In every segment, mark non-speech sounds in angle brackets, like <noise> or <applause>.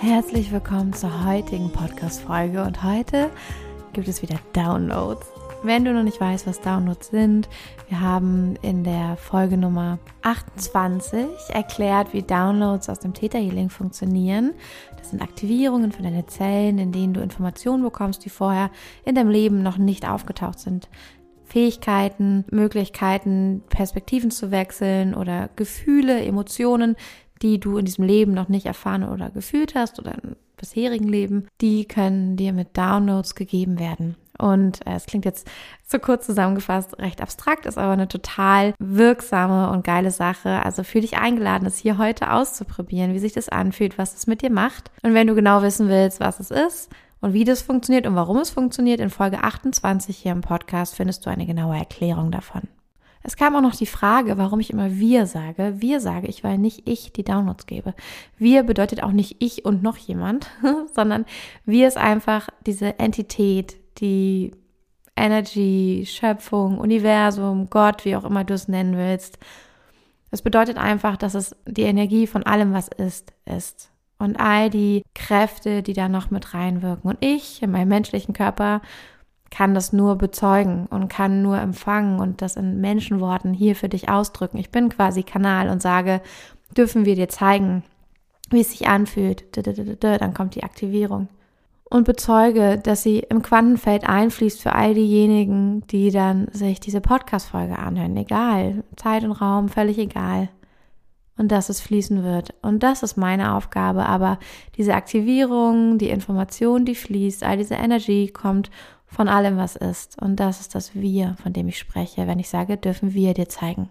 Herzlich willkommen zur heutigen Podcast-Folge und heute gibt es wieder Downloads. Wenn du noch nicht weißt, was Downloads sind, wir haben in der Folge Nummer 28 erklärt, wie Downloads aus dem Theta Healing funktionieren. Das sind Aktivierungen von deinen Zellen, in denen du Informationen bekommst, die vorher in deinem Leben noch nicht aufgetaucht sind. Fähigkeiten, Möglichkeiten, Perspektiven zu wechseln oder Gefühle, Emotionen, die du in diesem Leben noch nicht erfahren oder gefühlt hast oder im bisherigen Leben, die können dir mit Downloads gegeben werden. Und äh, es klingt jetzt so kurz zusammengefasst recht abstrakt, ist aber eine total wirksame und geile Sache. Also fühl dich eingeladen, es hier heute auszuprobieren, wie sich das anfühlt, was es mit dir macht. Und wenn du genau wissen willst, was es ist, und wie das funktioniert und warum es funktioniert, in Folge 28 hier im Podcast findest du eine genaue Erklärung davon. Es kam auch noch die Frage, warum ich immer wir sage. Wir sage ich, weil nicht ich die Downloads gebe. Wir bedeutet auch nicht ich und noch jemand, <laughs> sondern wir ist einfach diese Entität, die Energy, Schöpfung, Universum, Gott, wie auch immer du es nennen willst. Das bedeutet einfach, dass es die Energie von allem, was ist, ist und all die Kräfte, die da noch mit reinwirken. Und ich in meinem menschlichen Körper kann das nur bezeugen und kann nur empfangen und das in Menschenworten hier für dich ausdrücken. Ich bin quasi Kanal und sage, dürfen wir dir zeigen, wie es sich anfühlt. Dann kommt die Aktivierung. Und bezeuge, dass sie im Quantenfeld einfließt für all diejenigen, die dann sich diese Podcast-Folge anhören. Egal. Zeit und Raum, völlig egal und dass es fließen wird. Und das ist meine Aufgabe. Aber diese Aktivierung, die Information, die fließt, all diese Energie kommt von allem, was ist. Und das ist das Wir, von dem ich spreche, wenn ich sage, dürfen wir dir zeigen.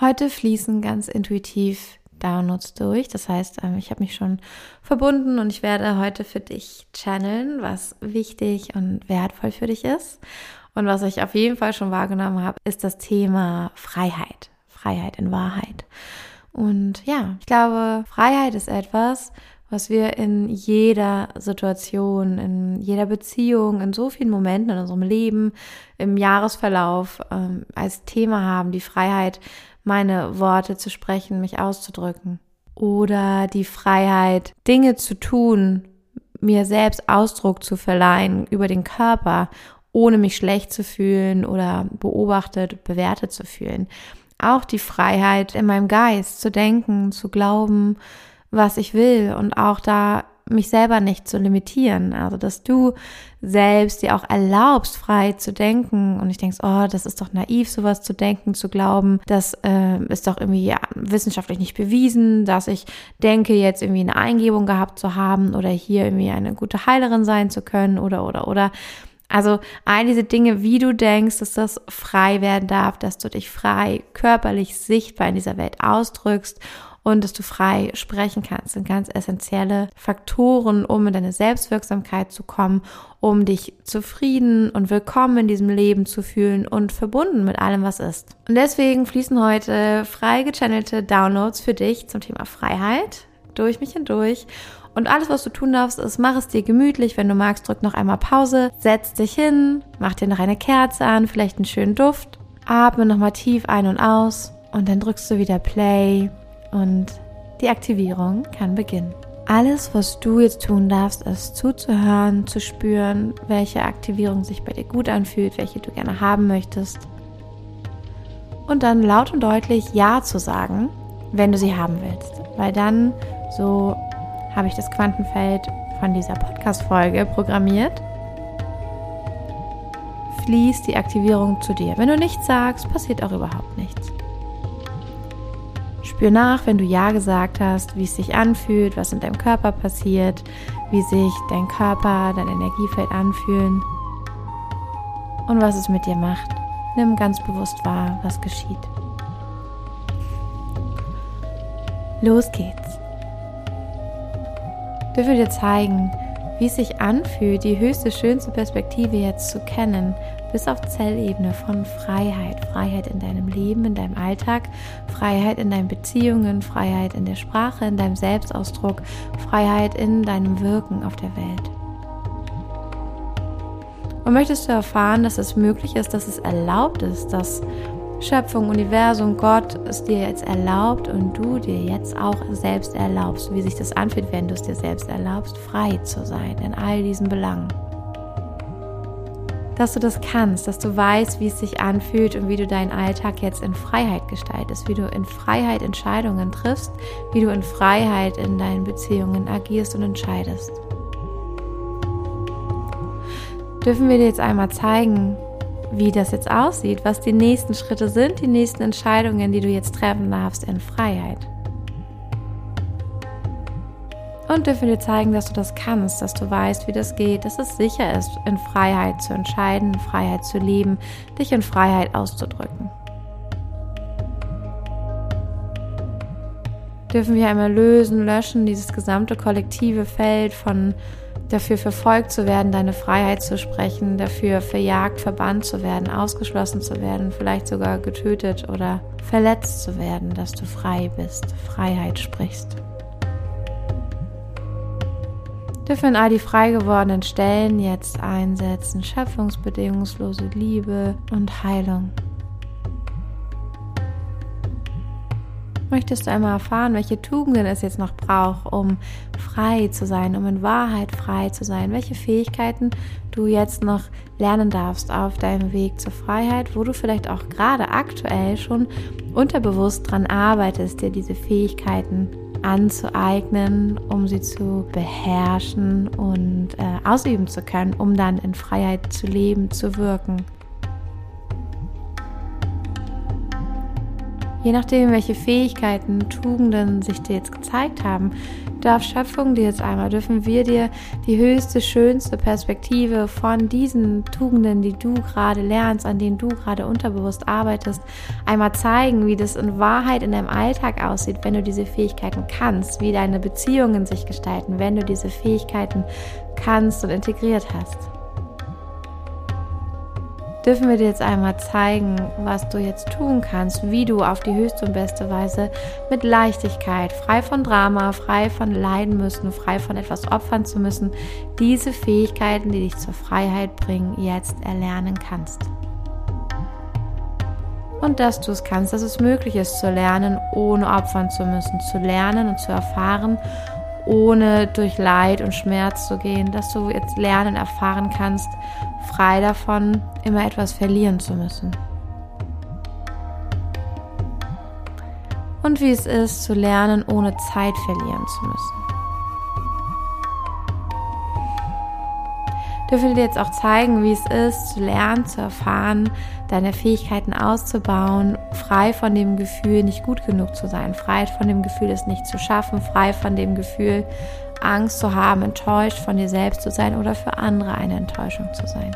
Heute fließen ganz intuitiv Downloads durch. Das heißt, ähm, ich habe mich schon verbunden und ich werde heute für dich channeln, was wichtig und wertvoll für dich ist. Und was ich auf jeden Fall schon wahrgenommen habe, ist das Thema Freiheit. Freiheit in Wahrheit. Und ja, ich glaube, Freiheit ist etwas, was wir in jeder Situation, in jeder Beziehung, in so vielen Momenten in unserem Leben, im Jahresverlauf ähm, als Thema haben. Die Freiheit, meine Worte zu sprechen, mich auszudrücken. Oder die Freiheit, Dinge zu tun, mir selbst Ausdruck zu verleihen über den Körper, ohne mich schlecht zu fühlen oder beobachtet, bewertet zu fühlen auch die Freiheit in meinem Geist zu denken, zu glauben, was ich will und auch da mich selber nicht zu limitieren. Also, dass du selbst dir auch erlaubst, frei zu denken. Und ich denke, oh, das ist doch naiv, sowas zu denken, zu glauben. Das äh, ist doch irgendwie ja, wissenschaftlich nicht bewiesen, dass ich denke, jetzt irgendwie eine Eingebung gehabt zu haben oder hier irgendwie eine gute Heilerin sein zu können oder, oder, oder. Also all diese Dinge, wie du denkst, dass das frei werden darf, dass du dich frei körperlich sichtbar in dieser Welt ausdrückst und dass du frei sprechen kannst, sind ganz essentielle Faktoren, um in deine Selbstwirksamkeit zu kommen, um dich zufrieden und willkommen in diesem Leben zu fühlen und verbunden mit allem, was ist. Und deswegen fließen heute frei gechannelte Downloads für dich zum Thema Freiheit durch mich hindurch und alles, was du tun darfst, ist, mach es dir gemütlich. Wenn du magst, drück noch einmal Pause, setz dich hin, mach dir noch eine Kerze an, vielleicht einen schönen Duft. Atme nochmal tief ein und aus und dann drückst du wieder Play und die Aktivierung kann beginnen. Alles, was du jetzt tun darfst, ist zuzuhören, zu spüren, welche Aktivierung sich bei dir gut anfühlt, welche du gerne haben möchtest. Und dann laut und deutlich Ja zu sagen, wenn du sie haben willst. Weil dann so habe ich das Quantenfeld von dieser Podcast-Folge programmiert. Fließt die Aktivierung zu dir. Wenn du nichts sagst, passiert auch überhaupt nichts. Spür nach, wenn du Ja gesagt hast, wie es sich anfühlt, was in deinem Körper passiert, wie sich dein Körper, dein Energiefeld anfühlen und was es mit dir macht. Nimm ganz bewusst wahr, was geschieht. Los geht's dürfen wir dir zeigen, wie es sich anfühlt, die höchste, schönste Perspektive jetzt zu kennen, bis auf Zellebene von Freiheit. Freiheit in deinem Leben, in deinem Alltag, Freiheit in deinen Beziehungen, Freiheit in der Sprache, in deinem Selbstausdruck, Freiheit in deinem Wirken auf der Welt. Und möchtest du erfahren, dass es möglich ist, dass es erlaubt ist, dass Schöpfung, Universum, Gott es dir jetzt erlaubt und du dir jetzt auch selbst erlaubst, wie sich das anfühlt, wenn du es dir selbst erlaubst, frei zu sein in all diesen Belangen. Dass du das kannst, dass du weißt, wie es sich anfühlt und wie du deinen Alltag jetzt in Freiheit gestaltest, wie du in Freiheit Entscheidungen triffst, wie du in Freiheit in deinen Beziehungen agierst und entscheidest dürfen wir dir jetzt einmal zeigen, wie das jetzt aussieht, was die nächsten Schritte sind, die nächsten Entscheidungen, die du jetzt treffen darfst in Freiheit. Und dürfen dir zeigen, dass du das kannst, dass du weißt, wie das geht, dass es sicher ist, in Freiheit zu entscheiden, in Freiheit zu leben, dich in Freiheit auszudrücken. Dürfen wir einmal lösen, löschen, dieses gesamte kollektive Feld von dafür verfolgt zu werden, deine Freiheit zu sprechen, dafür verjagt, verbannt zu werden, ausgeschlossen zu werden, vielleicht sogar getötet oder verletzt zu werden, dass du frei bist, Freiheit sprichst. Dürfen all die frei gewordenen Stellen jetzt einsetzen, schöpfungsbedingungslose Liebe und Heilung. Möchtest du einmal erfahren, welche Tugenden es jetzt noch braucht, um frei zu sein, um in Wahrheit frei zu sein? Welche Fähigkeiten du jetzt noch lernen darfst auf deinem Weg zur Freiheit, wo du vielleicht auch gerade aktuell schon unterbewusst dran arbeitest, dir diese Fähigkeiten anzueignen, um sie zu beherrschen und äh, ausüben zu können, um dann in Freiheit zu leben, zu wirken. Je nachdem, welche Fähigkeiten, Tugenden sich dir jetzt gezeigt haben, darf Schöpfung dir jetzt einmal, dürfen wir dir die höchste, schönste Perspektive von diesen Tugenden, die du gerade lernst, an denen du gerade unterbewusst arbeitest, einmal zeigen, wie das in Wahrheit in deinem Alltag aussieht, wenn du diese Fähigkeiten kannst, wie deine Beziehungen sich gestalten, wenn du diese Fähigkeiten kannst und integriert hast dürfen wir dir jetzt einmal zeigen, was du jetzt tun kannst, wie du auf die höchste und beste Weise mit Leichtigkeit, frei von Drama, frei von leiden müssen, frei von etwas opfern zu müssen, diese Fähigkeiten, die dich zur Freiheit bringen, jetzt erlernen kannst. Und dass du es kannst, dass es möglich ist zu lernen, ohne opfern zu müssen, zu lernen und zu erfahren, ohne durch Leid und Schmerz zu gehen, dass du jetzt lernen, erfahren kannst, frei davon, immer etwas verlieren zu müssen. Und wie es ist, zu lernen, ohne Zeit verlieren zu müssen. dürfen dir jetzt auch zeigen, wie es ist, zu lernen, zu erfahren, deine Fähigkeiten auszubauen, frei von dem Gefühl, nicht gut genug zu sein, frei von dem Gefühl, es nicht zu schaffen, frei von dem Gefühl, Angst zu haben, enttäuscht von dir selbst zu sein oder für andere eine Enttäuschung zu sein.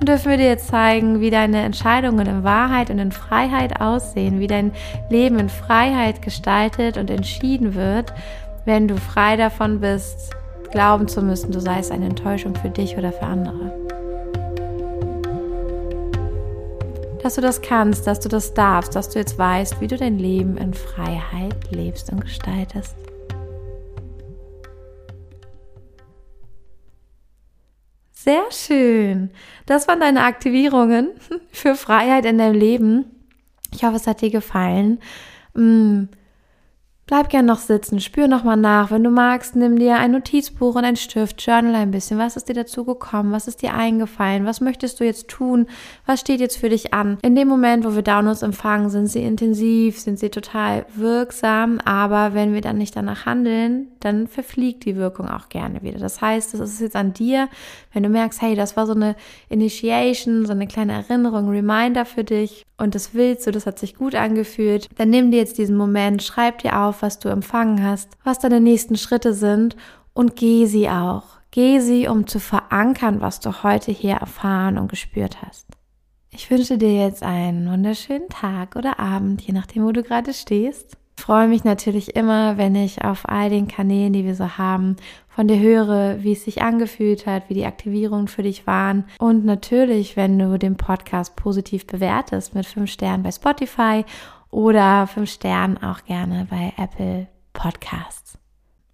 Und dürfen wir dir jetzt zeigen, wie deine Entscheidungen in Wahrheit und in Freiheit aussehen, wie dein Leben in Freiheit gestaltet und entschieden wird, wenn du frei davon bist, glauben zu müssen, du seist eine Enttäuschung für dich oder für andere. Dass du das kannst, dass du das darfst, dass du jetzt weißt, wie du dein Leben in Freiheit lebst und gestaltest. Sehr schön. Das waren deine Aktivierungen <laughs> für Freiheit in deinem Leben. Ich hoffe, es hat dir gefallen. Bleib gern noch sitzen, spür nochmal nach. Wenn du magst, nimm dir ein Notizbuch und ein Stift, journal ein bisschen. Was ist dir dazu gekommen? Was ist dir eingefallen? Was möchtest du jetzt tun? Was steht jetzt für dich an? In dem Moment, wo wir Downloads empfangen, sind sie intensiv, sind sie total wirksam. Aber wenn wir dann nicht danach handeln, dann verfliegt die Wirkung auch gerne wieder. Das heißt, es ist jetzt an dir, wenn du merkst, hey, das war so eine Initiation, so eine kleine Erinnerung, Reminder für dich und das willst du, das hat sich gut angefühlt, dann nimm dir jetzt diesen Moment, schreib dir auf, was du empfangen hast, was deine nächsten Schritte sind und geh sie auch. Geh sie, um zu verankern, was du heute hier erfahren und gespürt hast. Ich wünsche dir jetzt einen wunderschönen Tag oder Abend, je nachdem, wo du gerade stehst. Ich freue mich natürlich immer, wenn ich auf all den Kanälen, die wir so haben, von dir höre, wie es sich angefühlt hat, wie die Aktivierungen für dich waren. Und natürlich, wenn du den Podcast positiv bewertest mit fünf Sternen bei Spotify oder fünf Sternen auch gerne bei Apple Podcasts.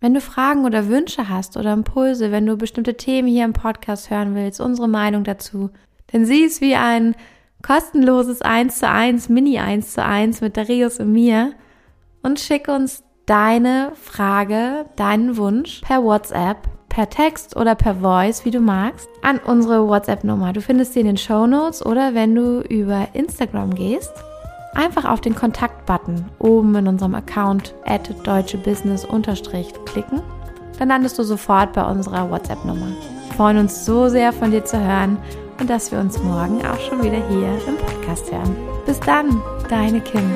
Wenn du Fragen oder Wünsche hast oder Impulse, wenn du bestimmte Themen hier im Podcast hören willst, unsere Meinung dazu, denn sie ist wie ein kostenloses 1 zu 1, Mini 1 zu 1 mit Darius und mir und schick uns deine Frage, deinen Wunsch per WhatsApp, per Text oder per Voice, wie du magst, an unsere WhatsApp-Nummer. Du findest sie in den Show Notes oder wenn du über Instagram gehst, einfach auf den Kontakt-Button oben in unserem Account at deutschebusiness klicken. Dann landest du sofort bei unserer WhatsApp-Nummer. Freuen uns so sehr von dir zu hören und dass wir uns morgen auch schon wieder hier im Podcast hören. Bis dann, deine Kim.